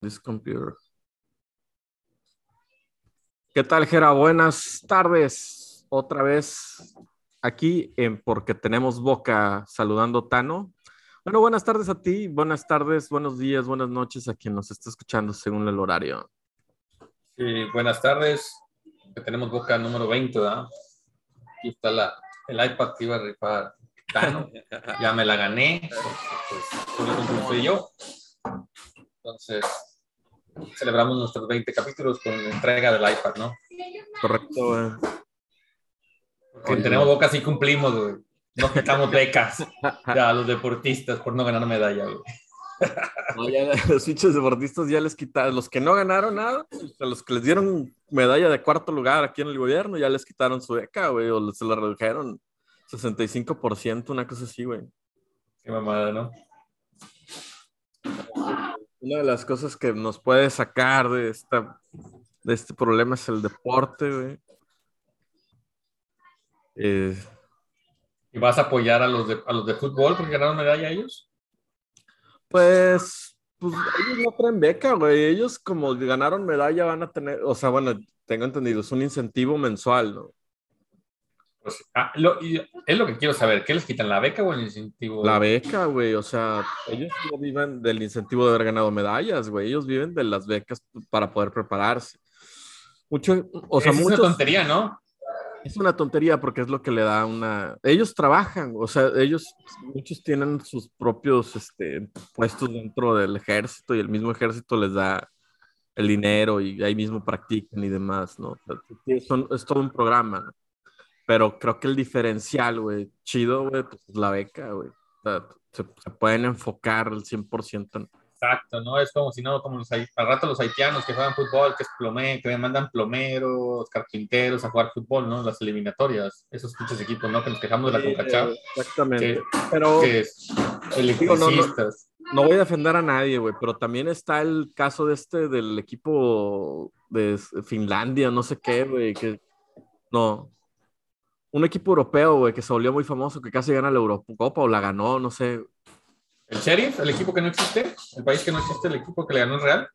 This computer. ¿Qué tal, Jera? Buenas tardes. Otra vez aquí en Porque Tenemos Boca saludando Tano. Bueno, buenas tardes a ti, buenas tardes, buenos días, buenas noches a quien nos está escuchando según el horario. Sí, buenas tardes. Que tenemos boca número 20, ¿verdad? Aquí está la, el iPad que iba a rifar Tano. ya me la gané. Pues, fui yo. Entonces, celebramos nuestros 20 capítulos con la entrega del iPad, ¿no? Correcto. Porque tenemos boca y cumplimos, güey. No quitamos becas a los deportistas por no ganar medalla, güey. No, ya, los fichos deportistas ya les quitaron, los que no ganaron nada, a los que les dieron medalla de cuarto lugar aquí en el gobierno, ya les quitaron su beca, güey, o se la redujeron 65%, una cosa así, güey. Qué mamada, ¿no? Una de las cosas que nos puede sacar de, esta, de este problema es el deporte, güey. Eh, ¿Y vas a apoyar a los, de, a los de fútbol porque ganaron medalla ellos? Pues, pues ellos no traen beca, güey. Ellos como ganaron medalla van a tener, o sea, bueno, tengo entendido, es un incentivo mensual, ¿no? Pues, ah, es lo que quiero saber, ¿qué les quitan, la beca o el incentivo? La beca, güey, o sea, ellos no viven del incentivo de haber ganado medallas, güey, ellos viven de las becas para poder prepararse. Mucho, o sea, es una tontería, ¿no? Es una tontería porque es lo que le da una... Ellos trabajan, o sea, ellos, muchos tienen sus propios este, puestos dentro del ejército y el mismo ejército les da el dinero y ahí mismo practican y demás, ¿no? es, es todo un programa, ¿no? Pero creo que el diferencial, güey, chido, güey, pues es la beca, güey. O sea, se, pueden enfocar al 100% Exacto, ¿no? Es como si no, como los, al rato los haitianos que juegan fútbol, que es plomé, que me mandan plomeros, carpinteros a jugar fútbol, ¿no? Las eliminatorias, esos pinches equipos, ¿no? Que nos quejamos de la Concachá. Exactamente. pero. Que es, electricistas. no, no, voy a defender a nadie, güey, pero también está el caso de este del equipo de Finlandia, no sé qué, güey, que. No, un equipo europeo, güey, que se volvió muy famoso, que casi gana la Eurocopa o la ganó, no sé. ¿El Sheriff? ¿El equipo que no existe? ¿El país que no existe? ¿El equipo que le ganó el Real?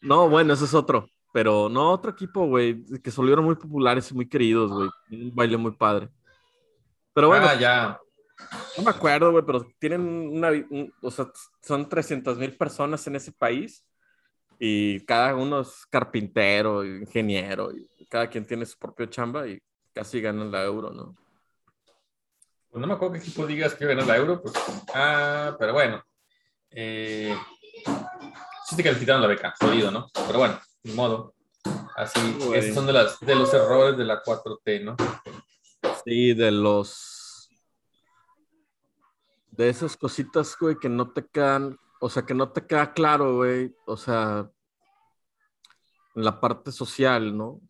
No, bueno, ese es otro. Pero no, otro equipo, güey, que se volvieron muy populares y muy queridos, güey. Un baile muy padre. Pero bueno. Ah, ya. No me acuerdo, güey, pero tienen una. o sea, son 300 mil personas en ese país y cada uno es carpintero, ingeniero, y cada quien tiene su propio chamba y casi ganan la euro, ¿no? Pues no me acuerdo qué equipo digas que ganan la euro, pues, ah, pero bueno. Eh, sí le quitaron la beca, jodido, ¿no? Pero bueno, ni modo. Así, esos son de, las, de los errores de la 4T, ¿no? Sí, de los... De esas cositas, güey, que no te quedan, o sea, que no te queda claro, güey, o sea, la parte social, ¿no?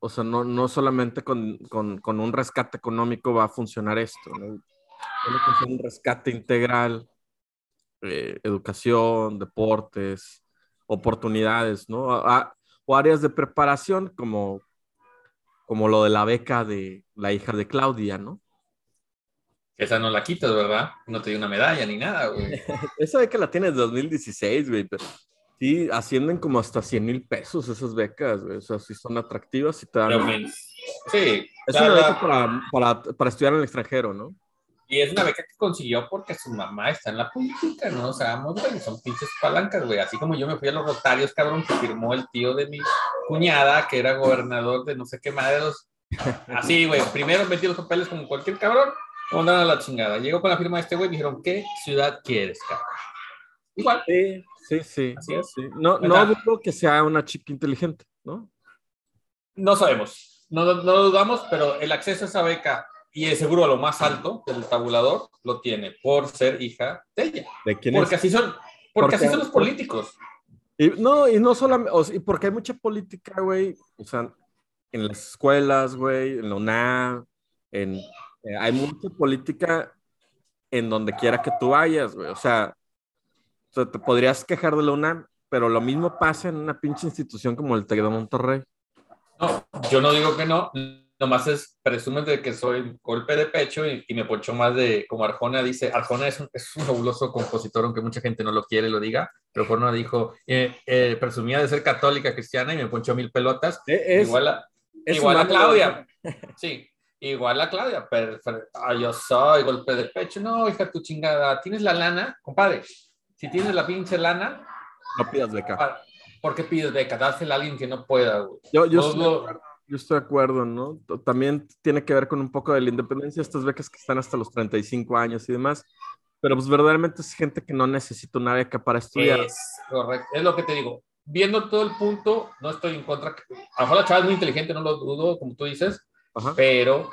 O sea, no, no, solamente con, con, con, un rescate económico va a funcionar esto, ¿no? Tiene que ser un rescate integral, eh, educación, deportes, oportunidades, ¿no? o áreas de preparación como, como lo de la beca de la hija de Claudia, ¿no? Esa no la quitas, ¿verdad? No te dio una medalla ni nada, güey. Esa beca la tienes 2016, güey, pero Sí, ascienden como hasta 100 mil pesos esas becas, güey. O sea, sí son atractivas y te dan. Sí. Es una beca para, para, para, estudiar en el extranjero, ¿no? Y es una beca que consiguió porque su mamá está en la política, ¿no? O sea, güey, son pinches palancas, güey. Así como yo me fui a los Rotarios, cabrón, que firmó el tío de mi cuñada, que era gobernador de no sé qué madres. Así, güey. Primero metí los papeles como cualquier cabrón, mandaron a la chingada. Llegó con la firma de este güey y dijeron, ¿qué ciudad quieres, cabrón? Igual. Sí. Sí, sí. Así es. No, no dudo que sea una chica inteligente, ¿no? No sabemos. No, no dudamos, pero el acceso a esa beca y el seguro a lo más alto del tabulador lo tiene por ser hija de ella. ¿De quién porque así son, porque, así son los políticos. Y, no, y no solamente, o sea, y porque hay mucha política, güey, o sea, en las escuelas, güey, en la UNAM, en, eh, hay mucha política en donde quiera que tú vayas, güey, o sea, te podrías quejar de la UNAM, pero lo mismo pasa en una pinche institución como el TEC de Monterrey. No, yo no digo que no, nomás es, presumes de que soy golpe de pecho y, me poncho más de, como Arjona dice, Arjona es un, es un, fabuloso compositor, aunque mucha gente no lo quiere, lo diga, pero por no dijo, eh, eh, presumía de ser católica cristiana y me ponchó mil pelotas. igual a, igual a Claudia. Sí, igual a Claudia, pero, ah, yo soy golpe de pecho. No, hija, tu chingada, ¿tienes la lana? Compadre, si tienes la pinche lana. No pidas beca. ¿Por qué pides beca? Dásela a alguien que no pueda, güey. Yo, yo, yo estoy de acuerdo, ¿no? También tiene que ver con un poco de la independencia, estas becas que están hasta los 35 años y demás, pero pues verdaderamente es gente que no necesita una beca para estudiar. Es correcto, es lo que te digo. Viendo todo el punto, no estoy en contra. A lo mejor la chava es muy inteligente, no lo dudo, como tú dices, pero,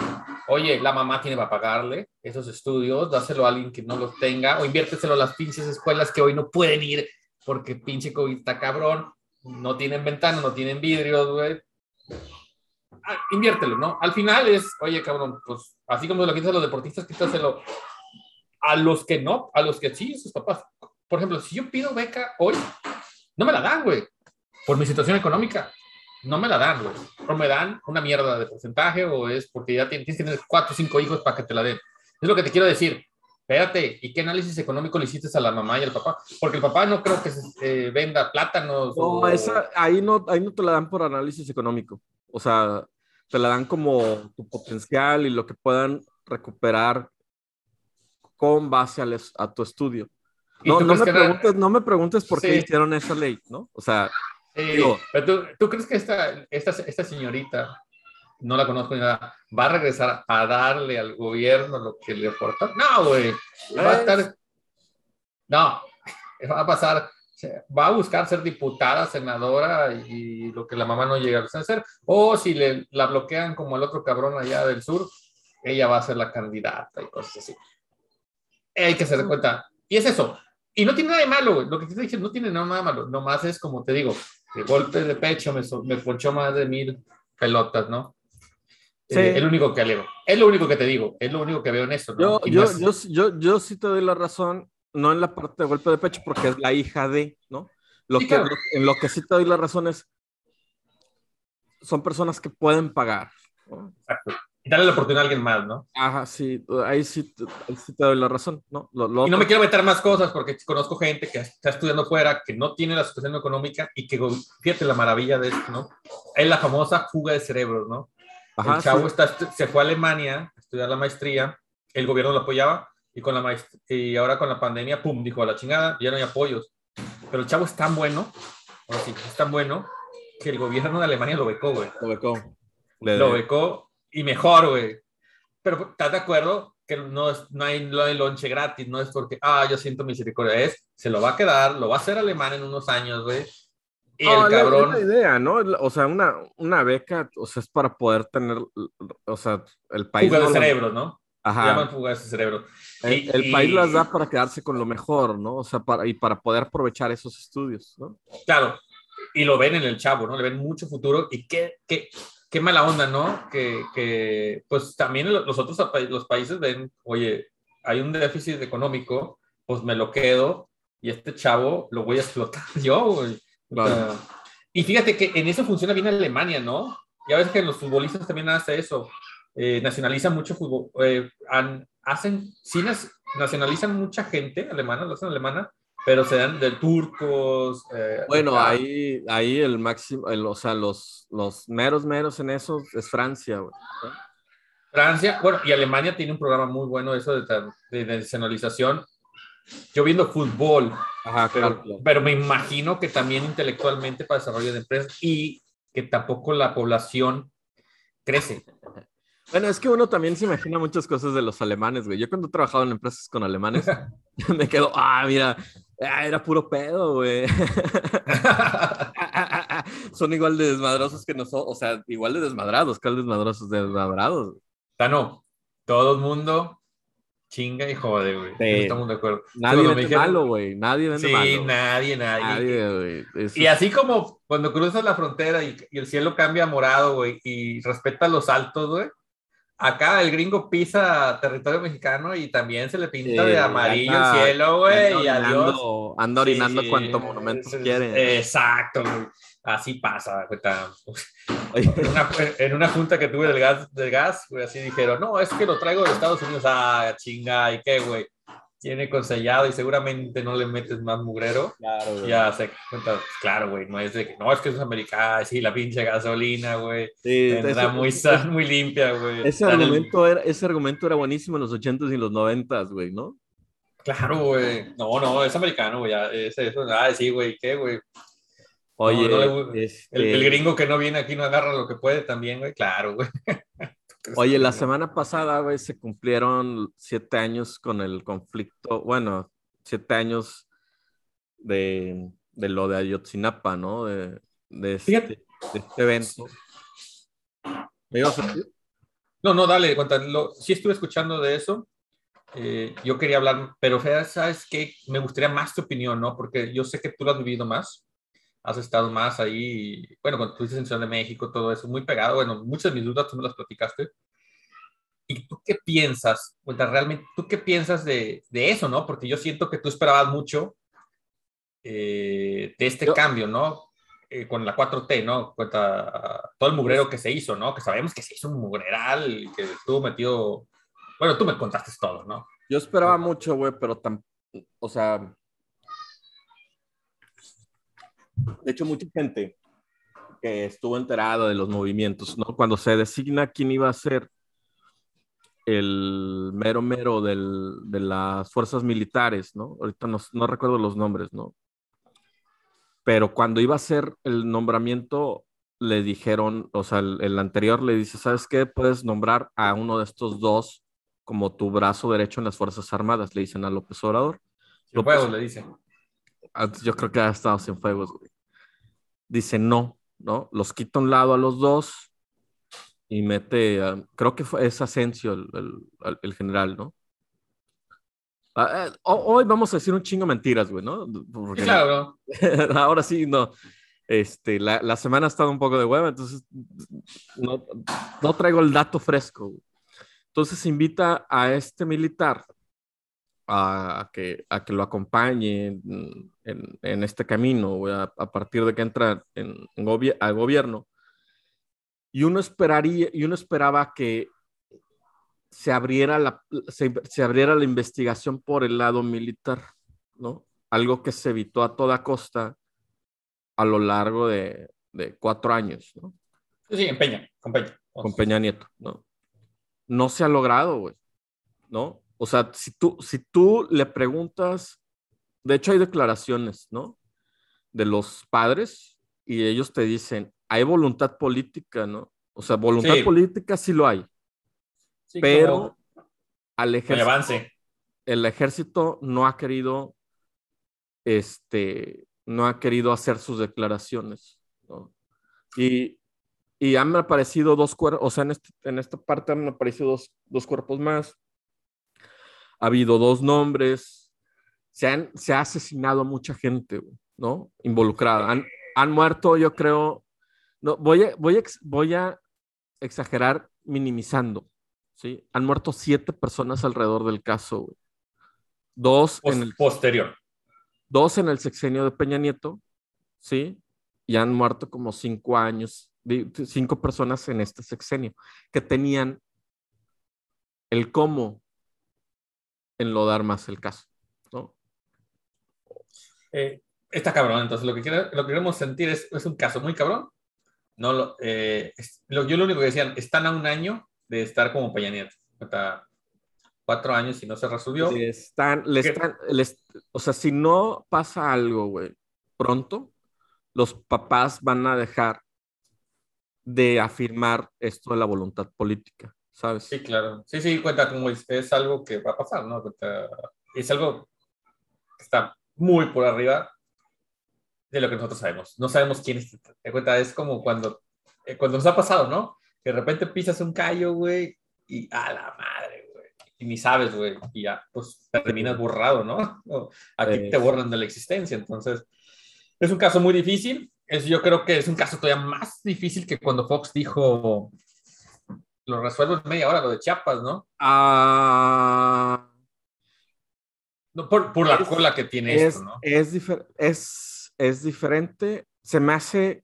oye, la mamá tiene para pagarle esos estudios, dáselo a alguien que no los tenga, o inviérteselo a las pinches escuelas que hoy no pueden ir porque pinche COVID está cabrón, no tienen ventanas, no tienen vidrios, güey Ah, inviértelo, ¿no? Al final es, oye, cabrón, pues así como lo quitas a los deportistas, quítaselo a los que no, a los que sí, sus papás. Por ejemplo, si yo pido beca hoy, no me la dan, güey, por mi situación económica. No me la dan, güey. O me dan una mierda de porcentaje o es porque ya tienes, que tener cuatro o cinco hijos para que te la den. Es lo que te quiero decir. Espérate, ¿y qué análisis económico le hiciste a la mamá y al papá? Porque el papá no creo que se, venda plátanos. No, esa, ahí, no, ahí no te la dan por análisis económico. O sea, te la dan como tu potencial y lo que puedan recuperar con base a, tu estudio. No, no, me preguntes, no me preguntes por qué hicieron esa ley, ¿no? O sea, digo, tú, crees que esta, esta, esta señorita, no la conozco ni nada, va a regresar a darle al gobierno lo que le aporta? No, güey. Va a estar. No, va a pasar va a buscar ser diputada, senadora y lo que la mamá no llega a hacer. O si le, la bloquean como el otro cabrón allá del sur, ella va a ser la candidata y cosas así. Hay que hacer cuenta. Y es eso. Y no tiene nada de malo, Lo que te dije no tiene nada de malo. Nomás es como te digo, de golpe de pecho me, me ponchó más de mil pelotas, ¿no? Sí. Eh, es lo único que alego. Es lo único que te digo. Es lo único que veo en eso. Yo, yo, yo, yo, yo sí te doy la razón no en la parte de golpe de pecho porque es la hija de, ¿no? Lo que, en lo que sí te doy la razón es, son personas que pueden pagar. Exacto. Y darle la oportunidad a alguien más, ¿no? Ajá, sí, ahí sí, sí te doy la razón, ¿no? y no me quiero meter más cosas porque conozco gente que está estudiando fuera, que no tiene la situación económica y que, fíjate la maravilla de esto, ¿no? Es la famosa fuga de cerebros, ¿no? Ajá, el chavo está, se fue a Alemania a estudiar la maestría, el gobierno lo apoyaba, y, con la y ahora con la pandemia, pum, dijo a la chingada, ya no hay apoyos. Pero el chavo es tan bueno, ahora sí, es tan bueno, que el gobierno de Alemania lo becó, güey. Lo becó. lo becó y mejor, güey. Pero ¿estás de acuerdo? Que no, es, no, hay, no hay lonche gratis, no es porque, ah, yo siento misericordia, es, se lo va a quedar, lo va a hacer alemán en unos años, güey. Y el cabrón. Es la idea, ¿no? O sea, una, una beca, o sea, es para poder tener, o sea, el país. Fuga de cerebro, ¿no? Ajá. llaman fugas de cerebro. El, país las da para quedarse con lo mejor, ¿no? O sea, para, y para poder aprovechar esos estudios, ¿no? Claro, y lo ven en el chavo, ¿no? Le ven mucho futuro y qué, qué, qué mala onda, ¿no? Que, que, pues también los otros los países ven, oye, hay un déficit económico, pues me lo quedo y este chavo lo voy a explotar yo, güey. y fíjate que en eso funciona bien Alemania, ¿no? Ya ves que los futbolistas también hacen eso. Eh, nacionalizan mucho fútbol, eh, hacen, sí nacionalizan mucha gente alemana, lo hacen alemana, pero se dan de turcos. Eh, bueno, ahí, ahí el máximo, o sea, los, los meros, meros en eso es Francia. Francia, bueno, y Alemania tiene un programa muy bueno eso de, de, nacionalización. Yo viendo fútbol, pero, me imagino que también intelectualmente para desarrollo de empresas y que tampoco la población crece. Bueno, es que uno también se imagina muchas cosas de los alemanes, güey. Yo cuando he trabajado en empresas con alemanes, me quedo, ah, mira, ah, era puro pedo, güey. Son igual de desmadrosos que nosotros, o sea, igual de desmadrados, que desmadrosos, desmadrados. no, todo el mundo chinga y jode, güey. Estamos de acuerdo. Nadie vende malo, güey. Nadie vende malo. Sí, nadie, nadie. y, así como cuando cruzas la frontera y, y el cielo cambia a morado, güey, y respeta los altos, güey acá el gringo pisa territorio mexicano y también se le pinta de amarillo el cielo, güey, y adiós. Anda orinando cuanto monumentos quiere. Exacto, Así pasa, en, una, en una, junta que tuve del gas, del gas, güey, así dijeron, no, es que lo traigo de Estados Unidos, ah, chinga, ¿y qué, güey? Tiene consellado y seguramente no le metes más mugrero. Claro, güey. Ya se cuenta, claro, güey, no es de que, no, es que es americana, sí, la pinche gasolina, güey. Sí, Vendrá ese- muy, muy limpia, güey. Ese el- argumento, era, ese argumento era buenísimo en los 80s y en los 90s, güey, ¿no? Claro, güey. No, no, es americano, güey. ya, Es eso. Ah, sí, güey, ¿qué, güey? Oye, no este, El, el gringo que no viene aquí no agarra lo que puede también, güey. Claro, güey. oye, la semana pasada, güey, se cumplieron siete años con el conflicto, bueno, siete años de, de lo de Ayotzinapa, ¿no? De, de, este, de este evento. ¿Me ibas a decir? No, no, dale, cuenta. Lo, sí estuve escuchando de eso. Eh, yo quería hablar, pero ¿sabes qué? Me gustaría más tu opinión, ¿no? Porque yo sé que tú lo has vivido más. Has estado más ahí, bueno, cuando estuviste en Ciudad de México, todo eso, muy pegado. Bueno, muchas de mis dudas tú me las platicaste. ¿Y tú qué piensas? Cuenta, realmente, ¿tú qué piensas de, de eso, no? Porque yo siento que tú esperabas mucho eh, de este Yo- cambio, ¿no? Eh, con la 4T, ¿no? Cuenta todo el mugrero que se hizo, ¿no? Que sabemos que se hizo un mugreral, que estuvo metido. Bueno, tú me contaste todo, ¿no? Yo esperaba mucho, güey, pero tan, o sea, de hecho, mucha gente que estuvo enterada de los movimientos, ¿no? Cuando se designa quién iba a ser el mero mero del, de las fuerzas militares, ¿no? Ahorita no, no recuerdo los nombres, ¿no? Pero cuando iba a ser el nombramiento, le dijeron, o sea, el, el anterior le dice, ¿sabes qué? Puedes nombrar a uno de estos dos como tu brazo derecho en las Fuerzas Armadas, le dicen a López Obrador. Los López- huevos, le dice. Antes yo creo que ha estado sin fuegos, güey. Dice no, ¿no? Los quita a un lado a los dos y mete, a- creo que fue, es Asensio el, el- el general, ¿no? Ah, eh, ho- hoy vamos a decir un chingo mentiras, güey, ¿no? Porque claro, ahora sí, no. Este, la, la semana ha estado un poco de hueva, entonces no, no traigo el dato fresco. güey. Entonces invita a este militar a, a que, a que lo acompañe en, en- en este camino, güey, a, a partir de que entra en, en gobi- al gobierno. Y uno esperaría, y uno esperaba que se abriera la, se, se abriera la investigación por el lado militar, ¿no? Algo que se evitó a toda costa a lo largo de, de cuatro años, ¿no? Sí, sí, empeña, con Peña. Con Peña Nieto, ¿no? No se ha logrado, güey, ¿no? O sea, si tú, si tú le preguntas, de hecho hay declaraciones, ¿no? De los padres y ellos te dicen, hay voluntad política, ¿no? O sea, voluntad Sí. política sí lo hay, Sí, pero como al el ejército, avance. el ejército no ha querido, este, no ha querido hacer sus declaraciones, ¿no? Y, y han aparecido dos cuerpos, o sea, en, este- en esta parte han aparecido dos, dos cuerpos más. Ha habido dos nombres. Se, han, se ha asesinado a mucha gente, ¿no? Involucrada. Han, han muerto, yo creo. No, voy, a, voy, a, voy a exagerar minimizando, ¿sí? Han muerto siete personas alrededor del caso, güey. Dos en el posterior. dos en el sexenio de Peña Nieto, ¿sí? Y han muerto como cinco años, cinco personas en este sexenio, que tenían el cómo enlodar más el caso. Eh, está cabrón, entonces lo que, lo que queremos sentir es, es un caso muy cabrón. No lo, eh, es- lo- yo lo único que decían, están a un año de estar como Peña Nieto. Hasta cuatro años y no se resolvió. Le están, le están, les- o sea, si no pasa algo, güey, pronto, los papás van a dejar de afirmar esto de la voluntad política, ¿sabes? Sí, claro. Sí, sí, cuenta como es, es algo que va a pasar, ¿no? Cuenta- es algo que está muy por arriba de lo que nosotros sabemos. No sabemos quién es. Te cuenta, es como cuando, eh, cuando nos ha pasado, ¿no? Que de repente pisas un callo, güey, y a la madre, güey. Y ni sabes, güey. Y ya, pues terminas borrado, ¿no? O Aquí te Es- borran de la existencia. Entonces, es un caso muy difícil. Es, yo creo que es un caso todavía más difícil que cuando Fox dijo lo resuelvo en media hora, lo de Chiapas, ¿no? Ah, No, por, por la Es- cola que tiene es, esto, ¿no? es, difer- es, es diferente. Se me hace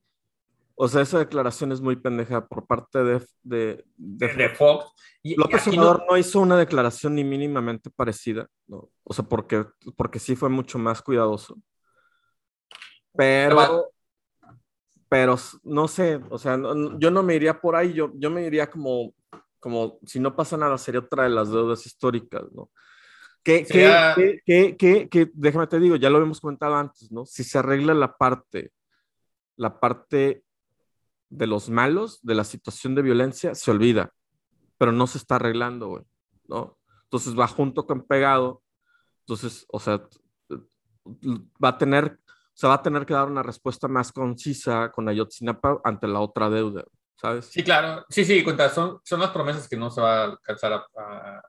O sea, esa declaración es muy pendeja por parte de, de, de, de Fox. Y, López y Obrador no- no... hizo una declaración ni mínimamente parecida, ¿no? O sea, porque, porque sí fue mucho más cuidadoso. Pero, pero no sé, o sea, no- yo no me iría por ahí, yo, yo me iría como, como si no pasa nada, sería otra de las deudas históricas, ¿no? Que, que, que, que, que, que, déjame te digo, ya lo habíamos comentado antes, ¿no? Si se arregla la parte, la parte de los malos, de la situación de violencia, se olvida, pero no se está arreglando, güey, ¿no? Entonces va junto con pegado, entonces, o sea, va a tener, o sea, va a tener que dar una respuesta más concisa con Ayotzinapa ante la otra deuda, ¿sabes? Sí, claro. Sí, sí, cuenta. Son, son las promesas que no se va a alcanzar a. a-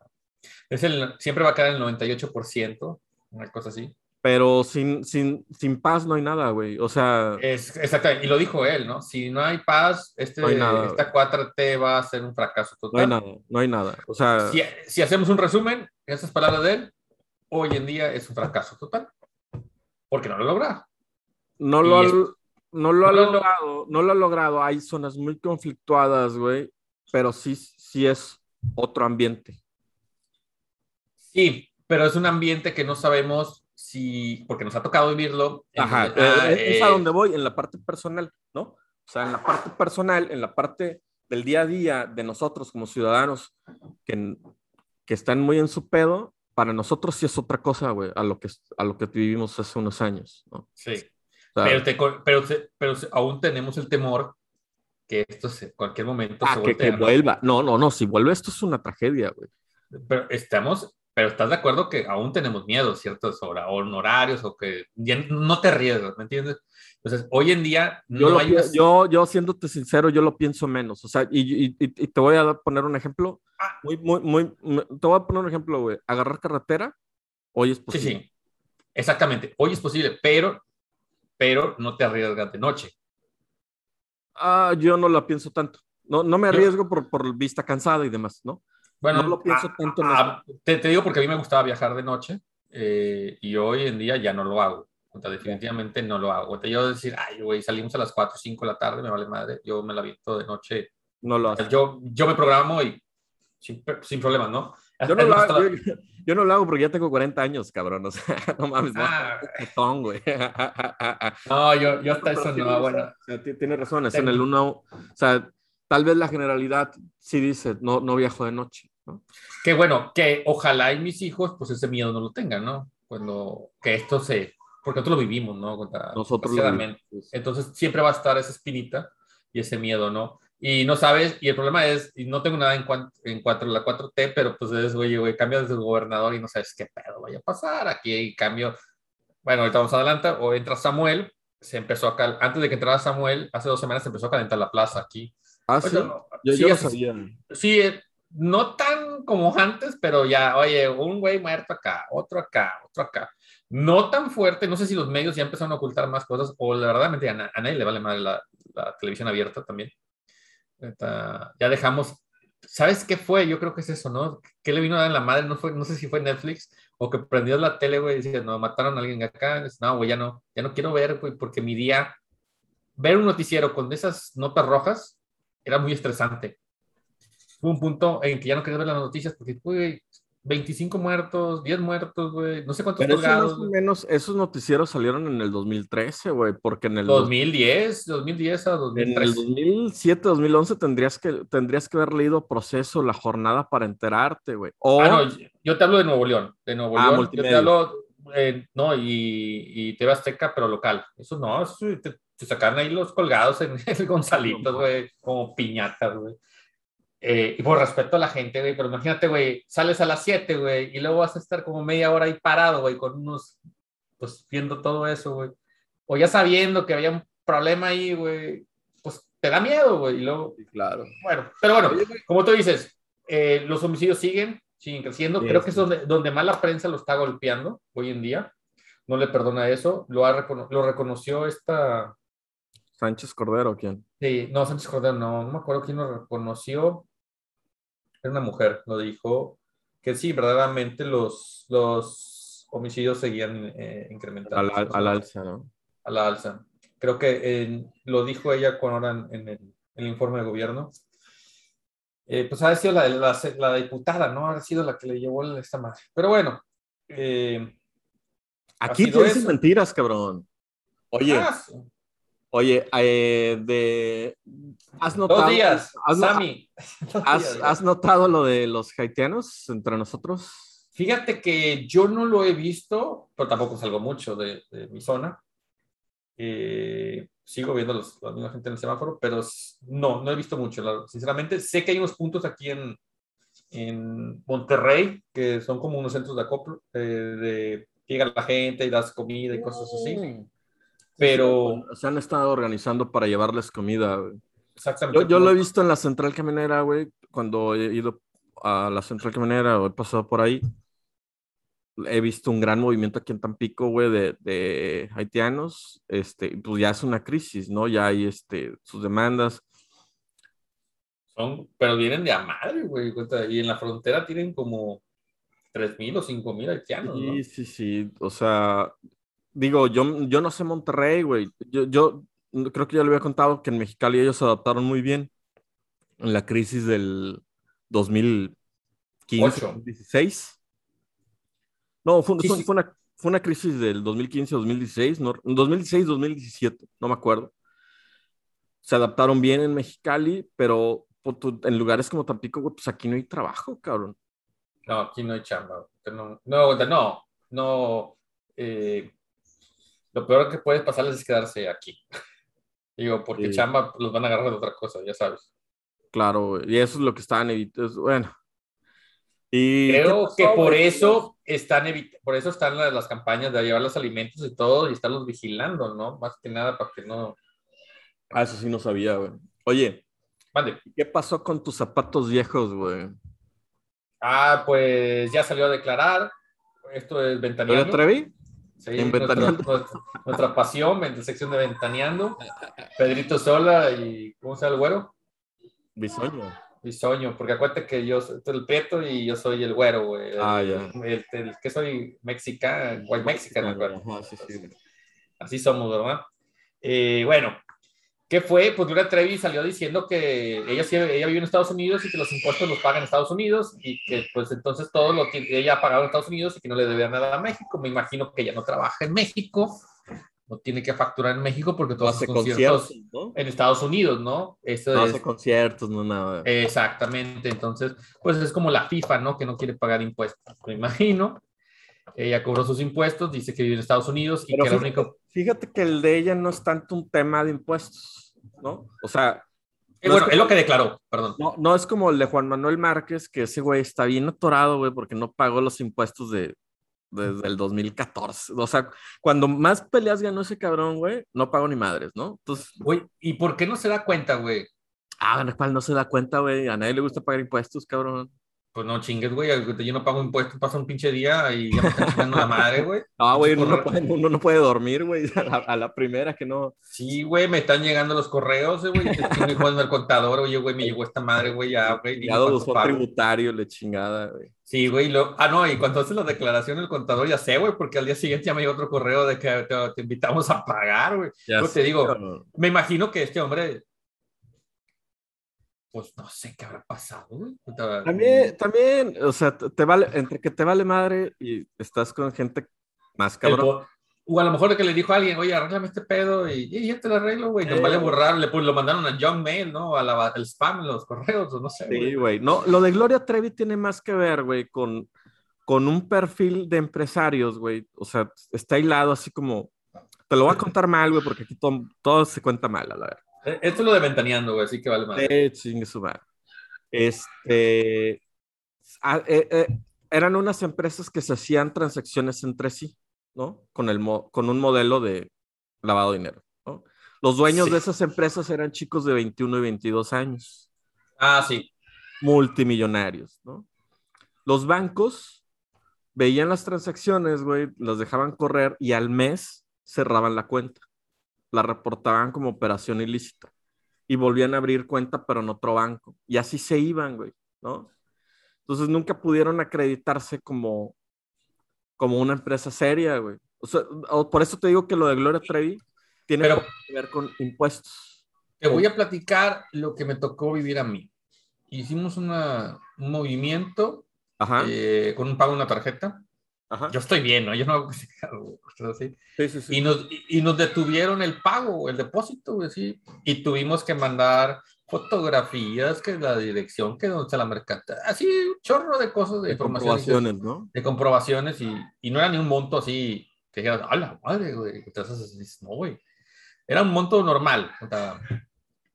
es el, siempre va a quedar el 98%, una cosa así. Pero sin, sin, sin paz no hay nada, güey. O sea, Es, exactamente. Y lo dijo él, ¿no? Si no hay paz, este, No hay nada, esta 4T va a ser un fracaso no total. hay nada, no hay nada. O sea, Si, si hacemos un resumen, esas palabras de él, hoy en día es un fracaso total. Porque no lo logra. no lo, es- no lo ha no lo- logrado, no lo ha logrado. Hay zonas muy conflictuadas, güey, pero sí, sí es otro ambiente. Sí, pero es un ambiente que no sabemos si, porque nos ha tocado vivirlo. Ajá, eh, es a eh, donde voy, en la parte personal, ¿no? O sea, en la parte personal, en la parte del día a día de nosotros como ciudadanos que, que están muy en su pedo, para nosotros sí es otra cosa, güey, a lo que, a lo que vivimos hace unos años, ¿no? Sí. O sea, Pero, te- pero, pero aún tenemos el temor que esto en cualquier momento ah, se que, que vuelva. No, no, no, si vuelve esto es una tragedia, güey. Pero estamos, pero estás de acuerdo que aún tenemos miedo, ciertos hora- honorarios o que ya no te arriesgas, ¿me entiendes? Entonces, hoy en día Yo, no lo hay yo, yo, siéndote sincero, yo lo pienso menos. O sea, y, y- y- y te voy a poner un ejemplo. Ah. Muy, muy, muy, muy- te voy a poner un ejemplo, güey. Agarrar carretera, hoy es Sí, posible. sí, exactamente. Hoy es posible, pero, pero no te arriesgas de noche. Ah, yo no lo pienso tanto. No, no me Yo- arriesgo por, por vista cansada y demás, ¿no? Bueno, No lo pienso ah, tanto en ah, te, te digo porque a mí me gustaba viajar de noche eh, y hoy en día ya no lo hago. O sea, definitivamente no lo hago. O sea, yo decir, ay, güey, salimos a las 4 o 5 de la tarde, me vale madre, yo me la viento de noche. No lo hago. Yo, yo me programo y sin, sin problemas, ¿no? Yo no, lo hago, yo, yo no lo hago porque ya tengo 40 años, cabrón. O sea, no mames, no. Ah. Putón, güey. No, yo, yo hasta eso no, bueno. razón, o sea, ti- tiene razón, es en el uno, o sea, tal vez la generalidad sí dice, no, no viajo de noche, ¿no? Que bueno, que ojalá y mis hijos, pues ese miedo no lo tengan, ¿no? Cuando, que esto se, porque nosotros lo vivimos, ¿no? Contra- Nosotros lo vivimos. Entonces siempre va a estar esa espinita y ese miedo, ¿no? Y no sabes, y el problema es, y no tengo nada en, cuan- en cuanto a la 4T, pero pues es, oye, güey, cambias de gobernador y no sabes qué pedo vaya a pasar. Aquí hay cambio, bueno, ahorita vamos adelante, o entra Samuel, se empezó a, cal- antes de que entrara Samuel, hace dos semanas se empezó a calentar la plaza aquí. Ah, sí, yo, sí, yo lo sabía. sí, eh, no tan como antes, pero ya, oye, un güey muerto acá, otro acá, otro acá. No tan fuerte, no sé si los medios ya empezaron a ocultar más cosas o la verdad a, a nadie le vale más la, la televisión abierta también. Ya dejamos, ¿sabes qué fue? Yo creo que es eso, ¿no? ¿Qué le vino a dar en la madre? No, fue, no sé si fue Netflix o que prendió la tele, güey, y decía, no, mataron a alguien acá. No, güey, ya no, ya no quiero ver, güey, porque mi día, ver un noticiero con esas notas rojas era muy estresante hubo un punto en que ya no quería ver las noticias porque, güey, 25 muertos, 10 muertos, güey, no sé cuántos Pero eso más colgados. o menos, esos noticieros salieron en el 2013, güey, porque en el, 2010, 2010 a en el 2013. 2007, 2011 tendrías que, tendrías que haber leído Proceso, La Jornada para enterarte, güey. O, Ah, no, yo te hablo de Nuevo León, de Nuevo Ah, León. Yo multimedia. te hablo, eh, no, y, y TV Azteca, pero local. Eso no, eso te, te sacan ahí los colgados en el Gonzalitos, güey, como piñatas, güey. Eh, y por respeto a la gente, güey, pero imagínate, güey, sales a las 7, güey, y luego vas a estar como media hora ahí parado, güey, con unos, pues viendo todo eso, güey. O ya sabiendo que había un problema ahí, güey, pues te da miedo, güey, y luego, Sí, claro. bueno, pero bueno, como tú dices, eh, los homicidios siguen, siguen creciendo. Sí, Creo que sí. es donde, donde más la prensa lo está golpeando hoy en día. No le perdona eso. Lo, ha lo reconoció esta. Sánchez Cordero, ¿quién? sí, no, Sánchez Cordero, no, no me acuerdo quién lo reconoció. Era una mujer, lo dijo. Que sí, verdaderamente los, los homicidios seguían eh, incrementando. Al, al- al alza, ¿no? a la alza. creo que lo dijo ella con ahora en, en el, el informe de gobierno. Eh, pues ha sido la, la, la diputada, ¿no? Ha sido la que le llevó esta madre. Pero bueno, eh, Aquí te dicen eso. mentiras, cabrón. Oye, ah. Oye, eh, de... ¿Has notado, dos días, has, Sammy. Has- has notado lo de los haitianos entre nosotros? Fíjate que yo no lo he visto, pero tampoco salgo mucho de, de mi zona. Eh, sigo viendo los, la misma gente en el semáforo, pero no, no he visto mucho. sinceramente, sé que hay unos puntos aquí en, en Monterrey que son como unos centros de acoplo, eh, de llega la gente y das comida y cosas así. Pero Se han estado organizando para llevarles comida, güey. exactamente. Yo, yo lo he visto en la central camionera, güey, cuando he ido a la central camionera o he pasado por ahí. He visto un gran movimiento aquí en Tampico, güey, de, de haitianos. Este, pues ya es una crisis, ¿no? Ya hay este, sus demandas. Son, pero vienen de a madre, güey. Y en la frontera tienen como 3.000 o 5.000 haitianos, ¿no? Sí, sí, sí. O sea, digo, yo, yo no sé Monterrey, güey. Yo, yo creo que ya le había contado que en Mexicali ellos se adaptaron muy bien en la crisis del 2015, Ocho. 2016. No, fue, fue- fue una, fue una crisis del 2015-2016, no, 2016-2017, no me acuerdo. Se adaptaron bien en Mexicali, pero pues, en lugares como Tampico, pues aquí no hay trabajo, cabrón. No, aquí no hay chamba. No, no, no, no. eh, lo peor que puede pasarles es quedarse aquí. Digo, porque Sí. chamba los van a agarrar de otra cosa, ya sabes. Claro, y eso es lo que estaban evitando. Bueno. Y ¿qué Creo pasó, que por güey? eso están por eso están las, las campañas de llevar los alimentos y todo y estarlos vigilando, ¿no? Más que nada para que no. Ah, eso sí no sabía, güey. Oye, Mande. ¿qué pasó con tus zapatos viejos, güey? Ah, pues ya salió a declarar. Esto es ¿Lo ventaneando. Sí, En nuestra, Ventaneando. nuestra- nuestra pasión, en la sección de Ventaneando. Pedrito Sola y, ¿cómo se llama el güero? Bisoño. Bisoño, porque acuérdate que yo soy el prieto y yo soy el güero, güey. Ah, ya. El, el que soy mexicano, white mexican, me acuerdo. Ajá, sí, sí. Así somos, ¿verdad? Eh, bueno, ¿qué fue? Pues Gloria Trevi salió diciendo que ella, sí- ella vive en Estados Unidos y que los impuestos los paga en Estados Unidos y que pues entonces todo lo que ella ha pagado en Estados Unidos y que no le debe nada a México. Me imagino que ella no trabaja en México, no tiene que facturar en México porque todos hace sus conciertos conciertos, ¿no? en Estados Unidos, ¿no? Eso No es, hace conciertos, no nada. Exactamente, entonces, pues es como la FIFA, ¿no? Que no quiere pagar impuestos, me imagino. Ella cobró sus impuestos, dice que vive en Estados Unidos y Pero que fíjate, único... fíjate que el de ella no es tanto un tema de impuestos, ¿no? O sea, Eh, no bueno, es es lo que declaró, perdón. no, no es como el de Juan Manuel Márquez, que ese güey está bien atorado, güey, porque no pagó los impuestos de, desde el 2014. O sea, cuando más peleas ganó ese cabrón, güey, no pagó ni madres, ¿no? Entonces, Güey, ¿y por qué no se da cuenta, güey? ah, ¿cuál no se da cuenta, güey? A nadie le gusta pagar impuestos, cabrón. Pues no chingues, güey, yo no pago impuestos, pasa un pinche día y ya me están chingando la madre, güey. Ah, güey, uno, no puede, uno no puede dormir, güey, a la, a la primera que no. Sí, güey, me están llegando los correos, eh, güey, te chingo y jugando al contador, oye, güey, me llegó esta madre, güey, ya, güey, cuánto buzón pago. tributario, le chingada, güey. Sí, güey, lo... ah, no, y cuando hace la declaración el contador, ya sé, güey, porque al día siguiente ya me llegó otro correo de que te, te invitamos a pagar, güey. Ya Yo sé, te digo, me imagino que este hombre, pues no sé qué habrá pasado, güey. También, también, o sea, te vale, entre que te vale madre y estás con gente más el cabrón. O a lo mejor que le dijo a alguien, oye, arréglame este pedo y, y ya te lo arreglo, güey. No Eh. vale borrar, le, pues, lo mandaron a Young Mail, ¿no? A la, al spam, los correos, o no sé, Sí, güey. güey. No, lo de Gloria Trevi tiene más que ver, güey, con, con un perfil de empresarios, güey. O sea, está hilado así como. Te lo voy a contar mal, güey, porque aquí todo, todo se cuenta mal, a la verdad. Eh, Esto es lo de ventaneando, güey, así que vale más. Eh, chingue su madre. Este. ah, eh, eh, eran unas empresas que se hacían transacciones entre sí, ¿no? Con, el mo- con un modelo de lavado de dinero, ¿no? Los dueños Sí. de esas empresas eran chicos de 21 y 22 años, Ah, sí. multimillonarios, ¿no? Los bancos veían las transacciones, güey, las dejaban correr y al mes cerraban la cuenta. La reportaban como operación ilícita y volvían a abrir cuenta, pero en otro banco. Y así se iban, güey, ¿no? Entonces nunca pudieron acreditarse como, como una empresa seria, güey. O sea, por eso te digo que lo de Gloria Trevi tiene Pero- que ver con impuestos. Te voy a platicar lo que me tocó vivir a mí. Hicimos una, un movimiento Ajá, eh, con un pago en una tarjeta. Ajá. Yo estoy bien, ¿no? Yo no hago así. Sí, sí, sí. Y nos, y nos detuvieron el pago, el depósito, güey, sí. Y tuvimos que mandar fotografías, que la dirección, que donde está la mercata. Así, un chorro de cosas de, de comprobaciones, ¿no? De comprobaciones y, y no era ni un monto así que dijeras, ¡a la madre, güey! Entonces no, güey. Era un monto normal. o sea,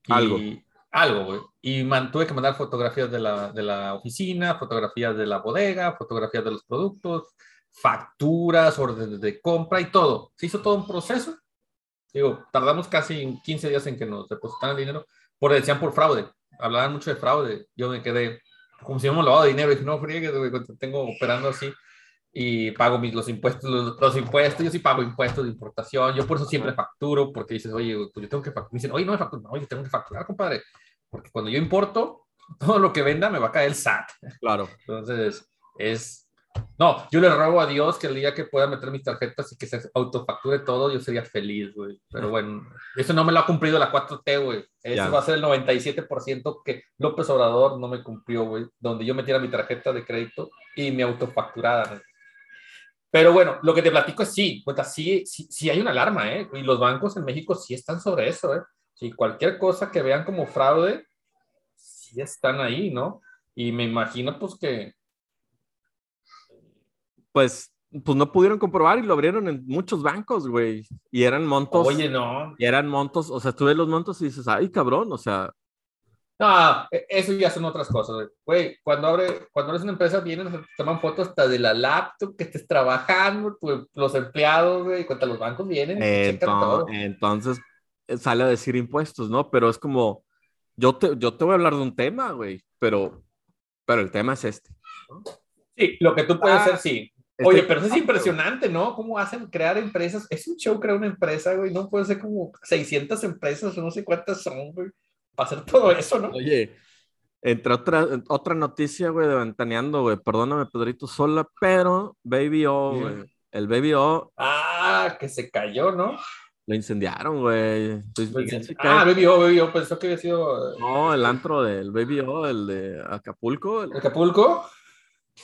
y- Algo. Algo, güey. Y man- tuve que mandar fotografías de la, de la oficina, fotografías de la bodega, fotografías de los productos, facturas, órdenes de compra y todo. Se hizo todo un proceso. Digo, tardamos casi 15 días en que nos depositaran el dinero, porque decían por fraude. Hablaban mucho de fraude. Yo me quedé como si hubiéramos lavado dinero. Y dije, no, friegues, güey, tengo operando así y pago mis, los impuestos, los, los impuestos, yo sí pago impuestos de importación, yo por eso siempre facturo, porque dices, oye, pues yo tengo que facturar, me dicen, oye, no me facturo, no, oye, tengo que facturar, compadre, porque cuando yo importo, todo lo que venda me va a caer el SAT. Claro. Entonces, es, no, yo le ruego a Dios que el día que pueda meter mis tarjetas y que se autofacture todo, yo sería feliz, güey. Pero bueno, eso no me lo ha cumplido la 4T, güey. Eso Ya. va a ser el 97% que López Obrador no me cumplió, güey. Donde yo metiera mi tarjeta de crédito y mi autofacturada. güey. Pero bueno, lo que te platico es sí, cuenta, sí, sí, sí hay una alarma, ¿eh? Y los bancos en México sí están sobre eso, ¿eh? Si cualquier cosa que vean como fraude, sí están ahí, ¿no? Y me imagino, pues, que Pues, pues no pudieron comprobar y lo abrieron en muchos bancos, güey. Y eran montos. Oye, no. Y eran montos, o sea, tú ves los montos y dices, ay, cabrón, o sea, No, e- eso ya son otras cosas, güey. Güey, cuando, abre, cuando eres una empresa, vienen, toman fotos hasta de la laptop que estés trabajando, tu- los empleados, güey, cuando los bancos vienen, y checan todo. ento- entonces eh, sale a decir impuestos, ¿no? Pero es como, yo te, yo te voy a hablar de un tema, güey, pero, pero el tema es este. Sí, lo que tú puedes Ah, hacer, sí. Oye, pero eso es impresionante, ¿no? ¿Cómo hacen crear empresas? Es un show crear una empresa, güey. No puede ser como 600 empresas, o no sé cuántas son, güey, para hacer todo eso, ¿no? Oye, entre otra, otra noticia, güey, de Ventaneando, güey, perdóname, Pedrito Sola, pero Baby O, güey, el Baby O Ah, que se cayó, ¿no? lo incendiaron, güey. Luis Miguel se cae. Ah, bebió, bebió, pensó que había sido eh, No, el antro del Baby O, el de Acapulco, el- Acapulco.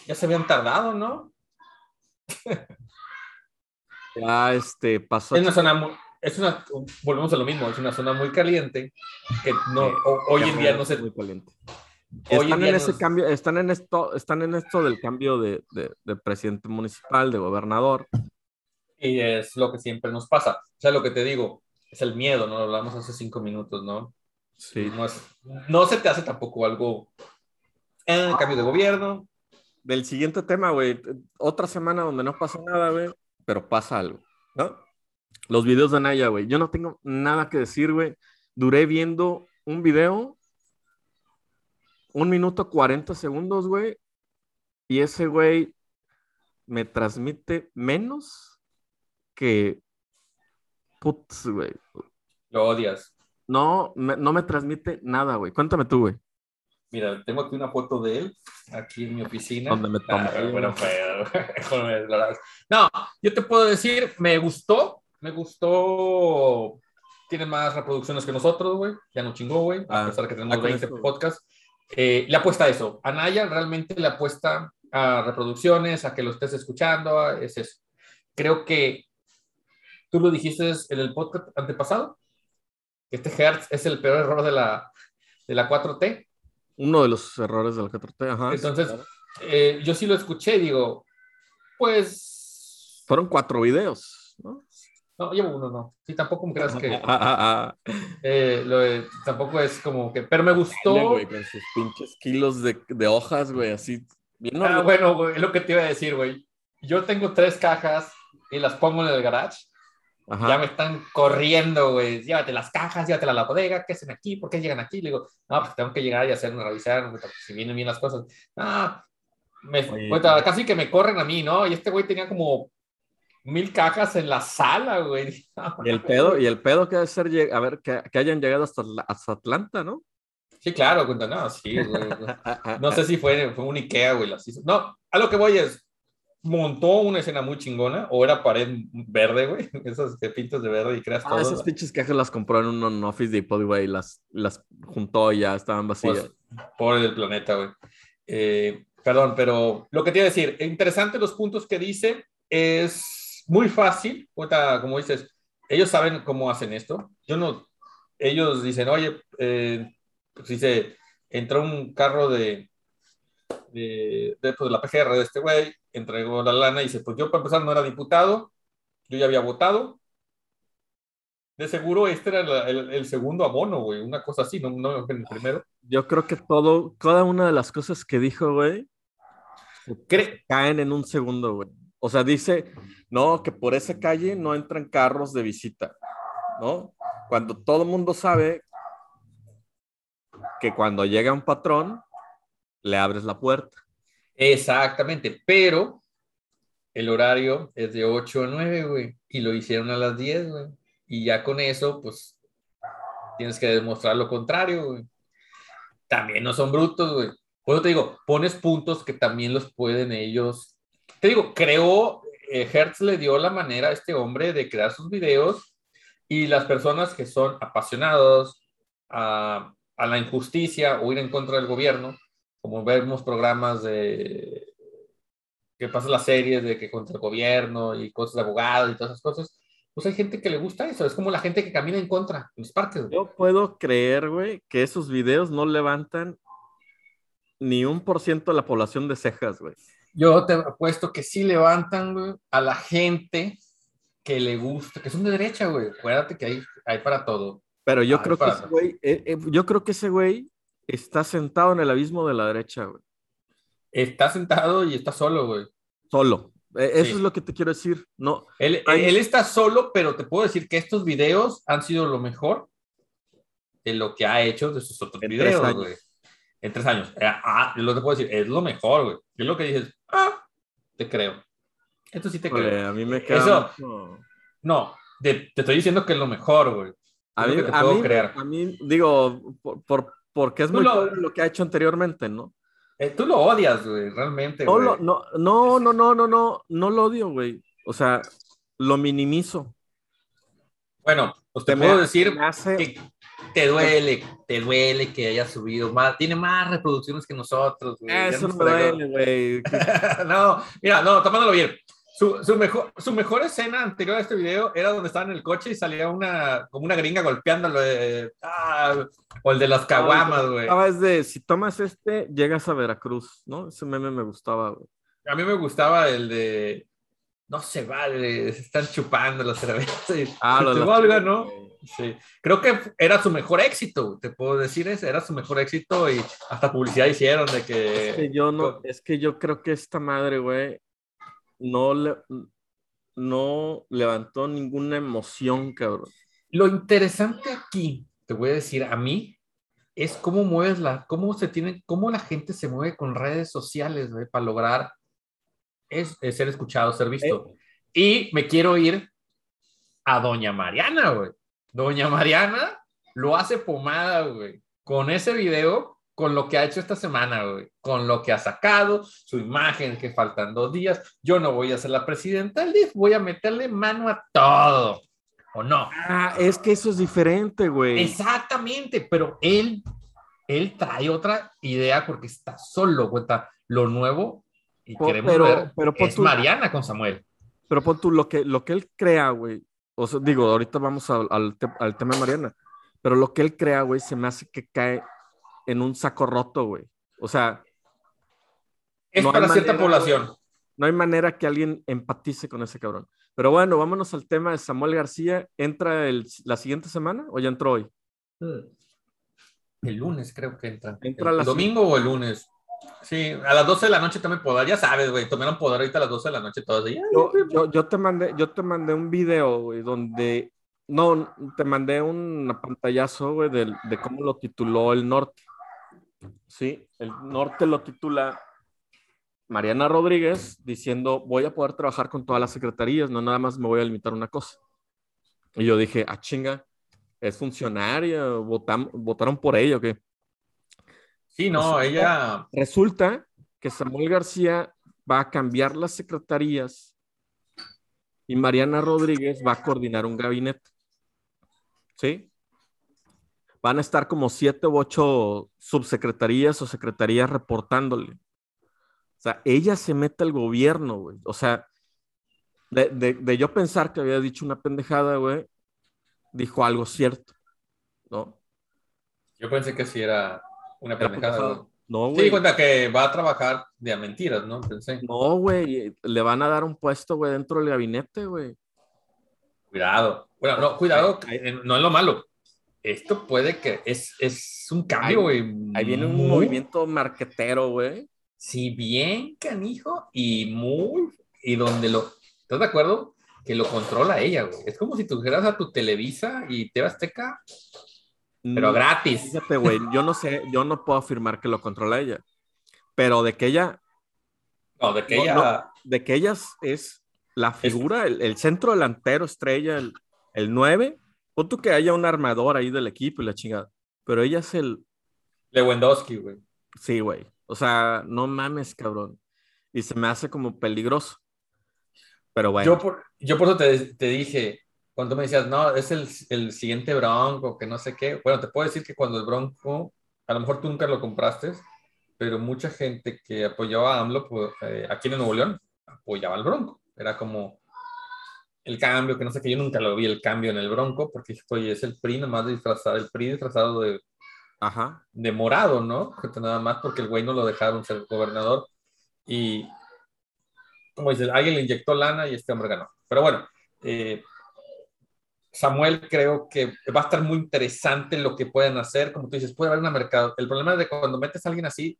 Ya se habían tardado, ¿no? ya este, pasó. Es una zona muy, es una, volvemos a lo mismo, es una zona muy caliente que no, hoy en día no se, Muy caliente. hoy Están en ese se- cambio, están en esto, están en esto del cambio de, de- de presidente municipal, de gobernador. y es lo que siempre nos pasa. O sea, lo que te digo, es el miedo, ¿no? Lo hablamos hace cinco minutos, ¿no? Sí. No, es, no se te hace tampoco algo, eh, cambio de gobierno, Del siguiente tema, güey. Otra semana donde no pasa nada, güey, pero pasa algo, ¿no? Los videos de Naya, güey. Yo no tengo nada que decir, güey. Duré viendo un video, un minuto 40 segundos, güey. Y ese güey me transmite menos que. Putz, güey. lo odias. No, me- no me transmite nada, güey. Cuéntame tú, güey. Mira, tengo aquí una foto de él, aquí en mi oficina. Donde me tomé. Ah, bueno, pero- No, yo te puedo decir, me gustó, me gustó. Tiene más reproducciones que nosotros, güey. Ya no chingó, güey. A Ah, pesar que ah, tenemos con 20 eso. podcasts. Eh, le apuesta a eso. Anaya realmente le apuesta a reproducciones, a que lo estés escuchando. a- es eso. Creo que tú lo dijiste en el podcast antepasado. que Este Hertz es el peor error de la, de la 4T. Uno de los errores del 4T, ajá. Entonces, claro. eh, yo sí lo escuché, digo, pues. Fueron cuatro videos, ¿no? No, llevo uno, no. Sí, tampoco me creas que. Ah, ah, ah. eh, lo de- tampoco es como que. Pero me Dale, gustó. güey, con sus pinches kilos de, de hojas, güey, así. Bien Ah, bueno, güey, es lo que te iba a decir, güey. Yo tengo tres cajas y las pongo en el garage. Ajá. Ya me están corriendo, güey. Llévate las cajas, llévatelas a la bodega. ¿Qué hacen aquí? ¿Por qué llegan aquí? Le digo, no, pues tengo que llegar y hacer una revisar, porque si vienen bien las cosas. Ah, me, güey, casi que me corren a mí, ¿no? Y este güey tenía como mil cajas en la sala, güey. Y el pedo, y el pedo que debe ser, a ver, que, que hayan llegado hasta, hasta Atlanta, ¿no? Sí, claro, cuenta, no, sí, güey. No sé si fue, fue un Ikea, güey. las hizo. No, a lo que voy es, montó una escena muy chingona, o era pared verde, güey, esas que pintas de verde y creas Ah, todo. esas pinches cajas las compró en un Office Depot, güey, las, las juntó y ya estaban vacías. Pues, pobre del planeta, güey. Eh, perdón, pero lo que te iba a decir, interesante los puntos que dice, es muy fácil, como dices, ellos saben cómo hacen esto. Yo no, ellos dicen, oye, eh, pues dice, entró un carro de, de, de, pues, de la PGR de este güey, entregó la lana y dice, pues yo para empezar no era diputado, yo ya había votado. De seguro este era el, el, el segundo abono, güey, una cosa así, no, no el primero. Yo creo que todo, cada una de las cosas que dijo, güey, Cre caen en un segundo, güey. O sea, dice, no, que por esa calle no entran carros de visita, ¿no? Cuando todo el mundo sabe que cuando llega un patrón, le abres la puerta. Exactamente, pero el horario es de 8 a 9, güey, y lo hicieron a las 10, güey. Y ya con eso, pues, tienes que demostrar lo contrario, güey. También no son brutos, güey. Por eso te digo, pones puntos que también los pueden ellos. Te digo, creo, eh, Hertz le dio la manera a este hombre de crear sus videos y las personas que son apasionados a, a la injusticia o ir en contra del gobierno, como vemos programas de que pasan las series de que contra el gobierno y cosas de abogados y todas esas cosas, pues hay gente que le gusta eso, es como la gente que camina en contra en los parques. Güey. Yo puedo creer, güey, que esos videos no levantan ni un por ciento de la población de cejas, güey. Yo te apuesto que sí levantan, güey, a la gente que le gusta, que son de derecha, güey. Acuérdate que hay, hay para todo. Pero yo Ay, creo que ese güey, eh, eh, yo creo que ese güey está sentado en el abismo de la derecha, güey. Está sentado y está solo, güey. Solo. Eh, eso Sí. es lo que te quiero decir. No, Él, Ay. él está solo, pero te puedo decir que estos videos han sido lo mejor de lo que ha hecho de sus otros En videos, güey. En tres años. Eh, Ah, lo te puedo decir, es lo mejor, güey. Es lo que dices, ah, te creo. Esto sí te híjole, creo. a mí me queda Eso- mucho- No, de- te estoy diciendo que es lo mejor, güey. A mí, a mí- a mí, digo, por, por- porque es muy lo- lo que ha hecho anteriormente, ¿no? Eh, tú lo odias, güey, realmente, No, güey. lo- no, no, no, no, no, no, no lo odio, güey. O sea, lo minimizo. Bueno, pues te me- puedo decir hace- que te duele, te duele que haya subido más, tiene más reproducciones que nosotros, güey. Eso no me duele, güey. no, mira, no, tomándolo bien. Su, su, mejor, su mejor escena anterior a este video era donde estaba en el coche y salía una, como una gringa golpeándolo. de- ah, o el de las caguamas, güey. Es de, si tomas este, llegas a Veracruz, ¿no? Ese meme me gustaba, güey. A mí me gustaba el de. No se vale, se están chupando las cervezas. y Ah, se lo valga, ¿no? Sí. Creo que era su mejor éxito, te puedo decir eso. Era su mejor éxito y hasta publicidad hicieron de que. Es que yo no, es que yo creo que esta madre, güey, no le, no levantó ninguna emoción, cabrón. Lo interesante aquí, te voy a decir, a mí, es cómo mueves la, cómo se tiene, cómo la gente se mueve con redes sociales, güey, para lograr es, es ser escuchado, ser visto. Y me quiero ir a Doña Mariana, güey. Doña Mariana lo hace pomada, güey, con ese video, con lo que ha hecho esta semana, güey, con lo que ha sacado, su imagen, que faltan dos días. Yo no voy a ser la presidenta del DIF, voy a meterle mano a todo. ¿O no? Ah, es que eso es diferente, güey. Exactamente, pero él, él trae otra idea porque está solo, cuenta lo nuevo y Po- queremos pero- ver pero es tú- Mariana con Samuel. Pero pon tú, lo que, lo que él crea, güey. O sea, digo, ahorita vamos al, al, te- al tema de Mariana. Pero lo que él crea, güey, se me hace que cae en un saco roto, güey. O sea, Es No hay para cierta manera, población. no hay manera que alguien empatice con ese cabrón. Pero bueno, vámonos al tema de Samuel García. ¿Entra el- la siguiente semana o ya entró hoy? El lunes creo que entra. Entra el la- domingo o el lunes. Sí, a las 12 de la noche también poder, ya sabes, güey, tomaron poder ahorita a las 12 de la noche y, Yo, yo, yo te mandé, yo te mandé un video, güey, donde. No, te mandé un pantallazo, güey, de, de cómo lo tituló el norte. Sí, el norte lo titula Mariana Rodríguez diciendo: Voy a poder trabajar con todas las secretarías, no nada más me voy a limitar a una cosa. Y yo dije: Ah, chinga, es funcionaria, votam- votaron por ella, ¿o qué? Sí, no, Pues, ella. Resulta que Samuel García va a cambiar las secretarías y Mariana Rodríguez va a coordinar un gabinete. ¿Sí? Van a estar como siete u ocho subsecretarías o secretarías reportándole. O sea, ella se mete al gobierno, güey. O sea, de, de, yo pensar que había dicho una pendejada, güey, dijo algo cierto, ¿no? Yo pensé que sí era una pendejada. No, güey. Sí, cuenta que va a trabajar de a mentiras, ¿no? Pensé. No, güey, le van a dar un puesto, güey, dentro del gabinete, güey. Cuidado. Bueno, no, cuidado, no es lo malo. Esto puede que es, es un cambio, güey. Ahí, viene un movimiento marquetero, güey. Sí, bien canijo y muy. Y donde lo. ¿Estás de acuerdo? Que lo controla ella, güey. Es como si tú dijeras a tu Televisa y te Azteca, pero mm, gratis. Fíjate, güey, yo no sé, yo no puedo afirmar que lo controla ella. Pero de que ella. No, de que ella. de que ella es la figura, el, centro delantero, estrella, el, el 9. O tú que haya un armador ahí del equipo y la chingada. Pero ella es el. Lewandowski, güey. Sí, güey. O sea, no mames, cabrón. Y se me hace como peligroso. Pero bueno. Yo por, yo por eso te, te dije, cuando me decías, no, es el, el, siguiente Bronco, que no sé qué. Bueno, te puedo decir que cuando el Bronco, a lo mejor tú nunca lo compraste, pero mucha gente que apoyaba a AMLO pues, eh, aquí en Nuevo León apoyaba al Bronco. Era como el cambio, que no sé qué. Yo nunca lo vi el cambio en el Bronco, porque oye, es el PRI nomás disfrazado, el PRI disfrazado de Ajá. de morado, ¿no? Nada más porque el güey no lo dejaron ser gobernador y, como dices, alguien le inyectó lana y este hombre ganó. Pero bueno, eh, Samuel creo que va a estar muy interesante lo que pueden hacer. Como tú dices, puede haber una mercado. El problema es de cuando metes a alguien así,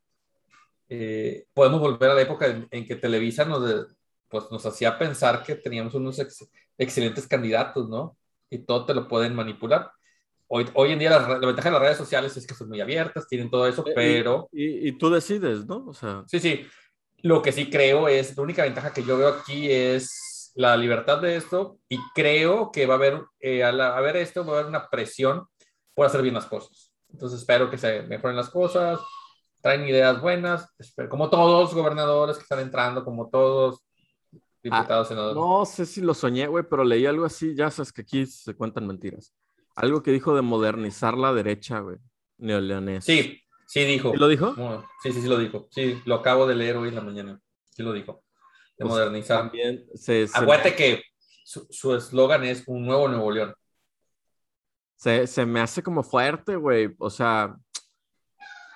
eh, podemos volver a la época en, que Televisa nos, pues, nos hacía pensar que teníamos unos excelentes candidatos, ¿no? Y todo te lo pueden manipular hoy, en día la, ventaja de las redes sociales es que son muy abiertas, tienen todo eso, eh, pero... Y, tú decides, ¿no? O sea... Sí, sí. Lo que sí creo es, la única ventaja que yo veo aquí es la libertad de esto y creo que va a haber, eh, al haber esto, va a haber una presión por hacer bien las cosas. Entonces espero que se mejoren las cosas, traen ideas buenas, como todos los gobernadores que están entrando, como todos ah, senadores. No sé si lo soñé, güey, pero leí algo así, ya sabes que aquí se cuentan mentiras. Algo que dijo de modernizar la derecha, güey. Neoleonés. Sí, sí dijo. ¿Lo dijo? Sí, sí, sí lo dijo. Sí, lo acabo de leer hoy en la mañana. Sí lo dijo. De pues, modernizar. También se, Acuérdate que su eslogan es un nuevo Nuevo León. Se, se me hace como fuerte, güey. O sea,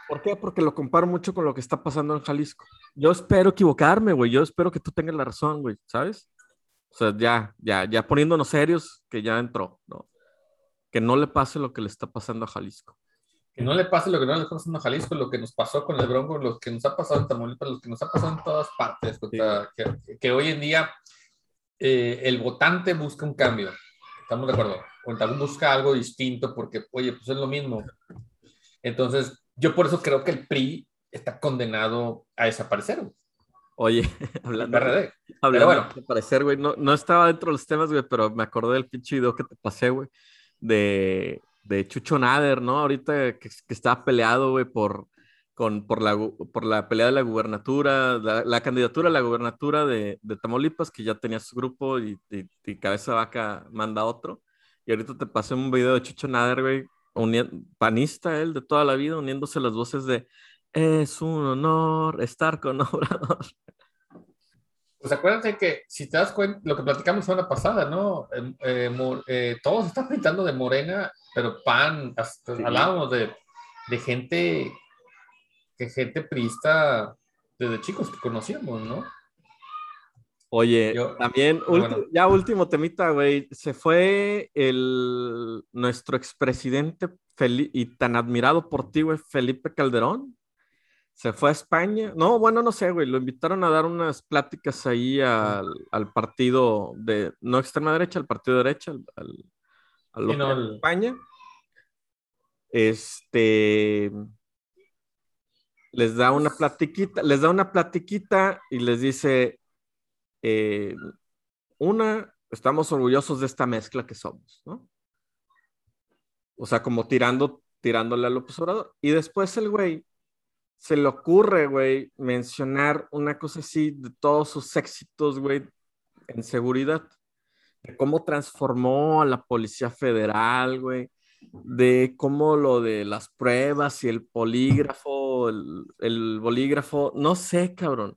¿por qué? Porque lo comparo mucho con lo que está pasando en Jalisco. Yo espero equivocarme, güey. Yo espero que tú tengas la razón, güey, ¿sabes? O sea, ya, ya, ya poniéndonos serios, que ya entró, ¿no? que no le pase lo que le está pasando a Jalisco. Que no le pase lo que no le está pasando a Jalisco, lo que nos pasó con el Bronco, lo que nos ha pasado en Tamaulipas, lo que nos ha pasado en todas partes. que, hoy en día eh, el votante busca un cambio. Estamos de acuerdo. O busca algo distinto porque, oye, pues es lo mismo. Entonces, yo por eso creo que el PRI está condenado a desaparecer. Oye, hablando, de, hablando bueno. de desaparecer, güey, no, no estaba dentro de los temas, güey, pero me acordé del pinche video que te pasé, güey de, de Chucho Nader, ¿no? Ahorita que, que está peleado, güey, por, con, por, la, por la pelea de la gubernatura, la, candidatura a la gubernatura de, de, Tamaulipas, que ya tenía su grupo y, y, Cabeza Vaca manda otro. Y ahorita te pasé un video de Chucho Nader, güey, panista él de toda la vida, uniéndose las voces de es un honor estar con Obrador. Pues acuérdense que si te das cuenta, lo que platicamos la semana pasada, ¿no? Eh, eh, eh, todos están pintando de morena, pero pan, hablábamos de, de, gente, que gente prista desde chicos que conocíamos, ¿no? Oye, también, ya último temita, güey, se fue el, nuestro expresidente y tan admirado por ti, güey, Felipe Calderón se fue a España. No, bueno, no sé, güey. Lo invitaron a dar unas pláticas ahí al, partido de, no extrema derecha, al partido de derecha, al, al, España. Este les da una platiquita, les da una platiquita y les dice, eh, una, estamos orgullosos de esta mezcla que somos, ¿no? O sea, como tirando, tirándole a López Obrador. Y después el güey se le ocurre, güey, mencionar una cosa así de todos sus éxitos, güey, en seguridad. De cómo transformó a la Policía Federal, güey. De cómo lo de las pruebas y el polígrafo, el, el bolígrafo, no sé, cabrón.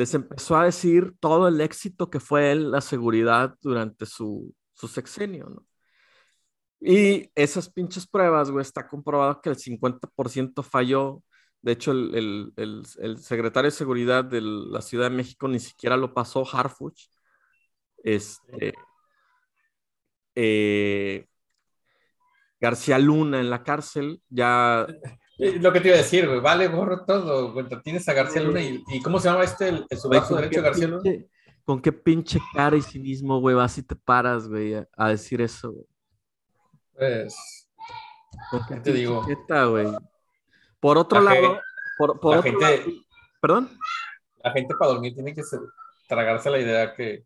Les empezó a decir todo el éxito que fue él, la seguridad durante su, su sexenio. Y esas pinches pruebas, güey, está comprobado que el 50% falló de hecho, el, secretario de Seguridad de la Ciudad de México ni siquiera lo pasó, Harfuch. Este, eh, García Luna en la cárcel, ya... Lo que te iba a decir, güey, vale, borro todo. tienes a García Luna y, ¿cómo se llama este, el, su brazo derecho García Luna? ¿Con qué pinche cara y cinismo, güey, vas y te paras, güey, a, decir eso, güey? Pues... qué te digo? güey? Por otro lado, por, la gente, ¿perdón? La gente para dormir tiene que tragarse la idea que,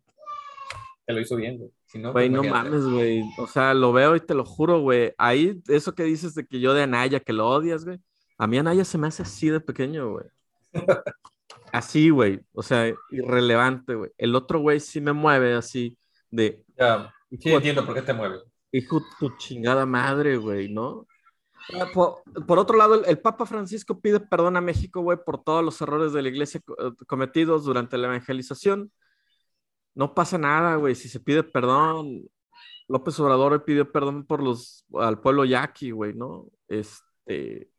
que lo hizo bien, güey. Si no, güey, no mames, güey. O sea, lo veo y te lo juro, güey. Ahí, eso que dices de que yo de Anaya, que lo odias, güey. A mí Anaya se me hace así de pequeño, güey. así, güey. O sea, irrelevante, güey. El otro güey sí me mueve así de... Ya, sí entiendo por qué te mueve. Hijo tu chingada madre, güey, ¿no? Ah, por, otro lado, el, Papa Francisco pide perdón a México, güey, por todos los errores de la iglesia eh, cometidos durante la evangelización. No pasa nada, güey, si se pide perdón. López Obrador pidió perdón por los, al pueblo yaqui, güey, ¿no? Este...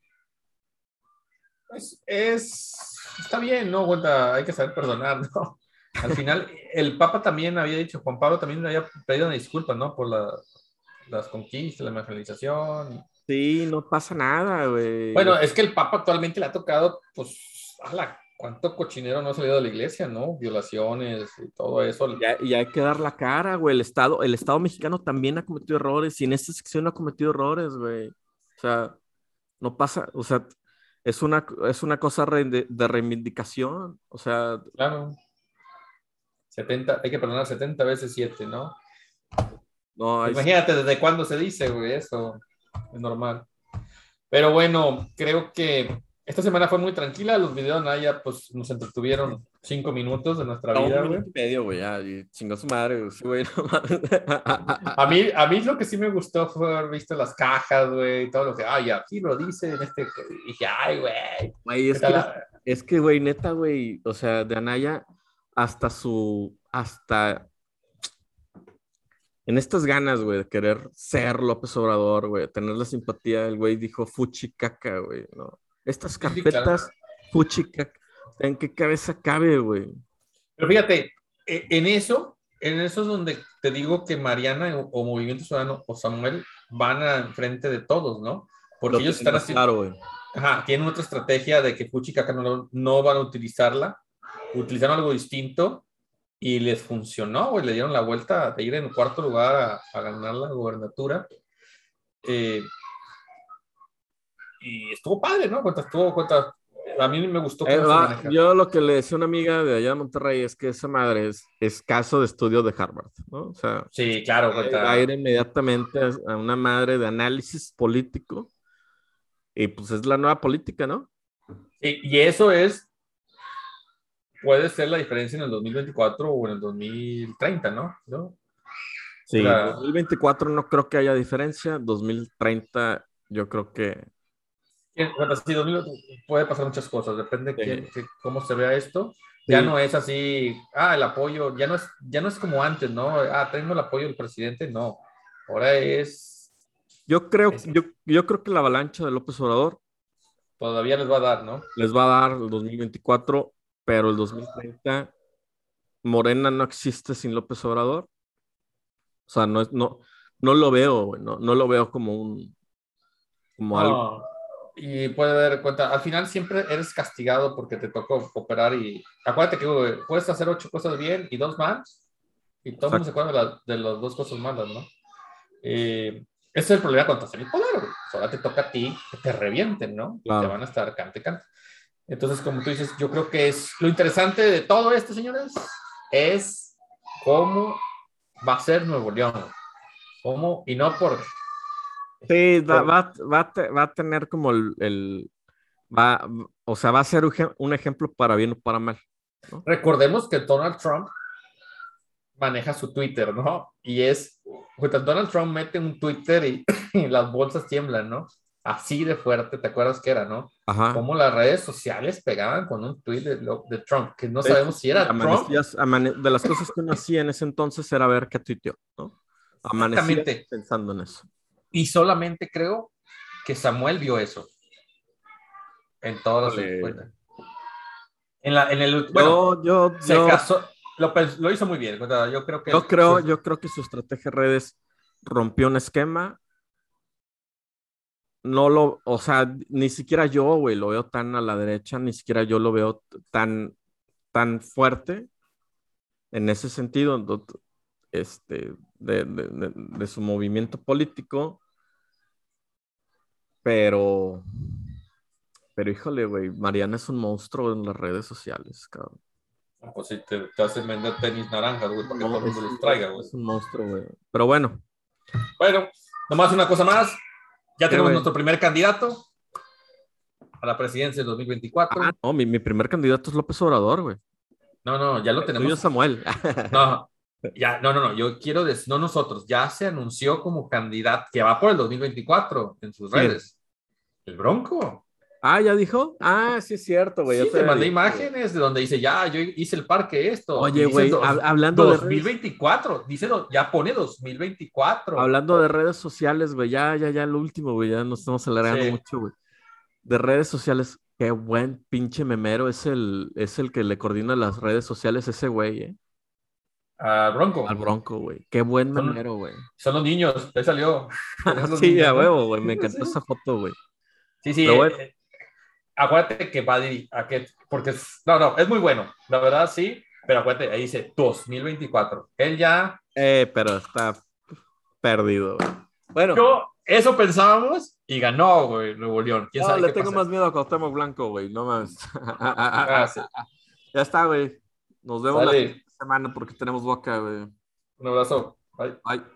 Es, es, está bien, ¿no? Cuenta, hay que saber perdonar, ¿no? Al final, el Papa también había dicho, Juan Pablo también había pedido una disculpa, ¿no? Por la, las conquistas, la evangelización. Sí, no pasa nada, güey. Bueno, es que el Papa actualmente le ha tocado, pues, ala, cuánto cochinero no ha salido de la iglesia, ¿no? Violaciones y todo eso. y hay que dar la cara, güey. El Estado, el Estado mexicano también ha cometido errores y en esta sección ha cometido errores, güey. O sea, no pasa, o sea, es una, es una cosa de, reivindicación, o sea. Claro. 70, hay que perdonar 70 veces 7, ¿no? No, Imagínate desde cuándo se dice, güey, eso es normal. Pero bueno, creo que esta semana fue muy tranquila. Los videos de Naya, pues nos entretuvieron cinco minutos de nuestra vida, güey. medio, güey, ya, chingó su madre, güey. a, mí, a mí lo que sí me gustó fue haber visto las cajas, güey, y todo lo que, ay, aquí lo dice en este. Y dije, ay, güey. es, que, es que, güey, neta, güey, o sea, de Anaya hasta su. Hasta en estas ganas, güey, de querer ser López Obrador, güey, tener la simpatía, el güey dijo fuchi caca, güey, ¿no? Estas carpetas, fuchi caca, ¿en qué cabeza cabe, güey? Pero fíjate, e, en eso, en eso es donde te digo que Mariana o, Movimiento Ciudadano o Samuel van al frente de todos, ¿no? Porque ellos están haciendo... Claro, güey. Ajá, tienen otra estrategia de que fuchi caca no, no van a utilizarla, utilizaron algo distinto y les funcionó, güey, le dieron la vuelta de ir en cuarto lugar a, ganar la gobernatura. Eh, y estuvo padre, ¿no? Cuenta, estuvo, cuenta, a mí me gustó. Eh, yo lo que le decía a una amiga de allá de Monterrey es que esa madre es, es caso de estudio de Harvard, ¿no? O sea, sí, claro, cuenta. Va a ir inmediatamente a una madre de análisis político y pues es la nueva política, ¿no? y eso es puede ser la diferencia en el 2024 o en el 2030, ¿no? ¿No? Sí, en 2024 no creo que haya diferencia, 2030 yo creo que... Sí, 2000 puede pasar muchas cosas, depende de cómo se vea esto. Ya no es así, ah, el apoyo, ya no es, ya no es como antes, ¿no? Ah, tengo el apoyo del presidente, no. Ahora es... Yo creo, Yo, yo creo que la avalancha de López Obrador todavía les va a dar, ¿no? Les va a dar el 2024 pero el 2030 Morena no existe sin López Obrador. O sea, no, no, no lo veo, no, no lo veo como un como algo. Y puede dar cuenta, al final siempre eres castigado porque te tocó operar y acuérdate que puedes hacer ocho cosas bien y dos más y todo el mundo se acuerda de, las dos cosas malas, ¿no? ese es el problema cuando estás en el poder, pues ahora te toca a ti que te revienten, ¿no? Te van a estar cante, cante. Entonces, como tú dices, yo creo que es lo interesante de todo esto, señores, es cómo va a ser Nuevo León. ¿Cómo? Y no por... Sí, va, va, va, a tener como el... va, o sea, va a ser un ejemplo para bien o para mal. Recordemos que Donald Trump maneja su Twitter, ¿no? Y es, Donald Trump mete un Twitter y, las bolsas tiemblan, ¿no? Así de fuerte, ¿te acuerdas que era, no? Ajá. Como las redes sociales pegaban con un tweet de, Trump, que no sabemos si era Trump. De las cosas que uno hacía en ese entonces era ver qué tuiteó, ¿no? Amanecía pensando en eso. Y solamente creo que Samuel vio eso. En todas las En, la, en el bueno, yo, yo, se casó, lo, lo, hizo muy bien. Yo creo que yo creo, yo creo que su estrategia de redes rompió un esquema. No lo, o sea, ni siquiera yo, güey, lo veo tan a la derecha, ni siquiera yo lo veo tan, tan fuerte en ese sentido, este, de, de, de su movimiento político. Pero, pero híjole, güey, Mariana es un monstruo en las redes sociales, cabrón. Ah, pues si te, te hacen vender tenis naranjas, güey, para que todo el mundo los traiga, güey. Es un monstruo, güey. Pero bueno. Bueno, nomás una cosa más. Ya tenemos nuestro primer candidato a la presidencia de 2024. Ah, no, mi, mi primer candidato es López Obrador, güey. No, no, ya lo tenemos. Yo Samuel. no, ya, no, no, no, yo quiero decir, no nosotros, ya se anunció como candidato que va por el 2024 en sus redes. El Bronco. Ah, ya dijo. Ah, sí es cierto, güey. Sí, te mandé imágenes de donde dice, ya, yo hice el parque esto. Oye, güey, hablando de 2024, dice, ya pone 2024. Hablando de redes sociales, güey, ya, ya, ya, lo último, güey, ya nos estamos alargando mucho, güey. De redes sociales, qué buen pinche memero es el, es el que le coordina las redes sociales ese güey, ¿eh? Al Bronco. Al Bronco, güey. Qué buen memero, güey. Son los niños, ahí salió. sí, a huevo, güey. Me encantó esa foto, güey. Sí, sí. Eh, acuérdate que va a, que, porque no, no, es muy bueno, la verdad sí, pero acuérdate, ahí dice 2024. Él ya. Eh, pero está perdido, güey. Bueno. Yo, eso pensábamos y ganó, güey, Nuevo León. ¿Quién no, le tengo más miedo a Cuauhtémoc Blanco, güey, no más. Ah, ya está, güey. Nos vemos la semana porque tenemos boca, güey. Un abrazo. Bye. Bye.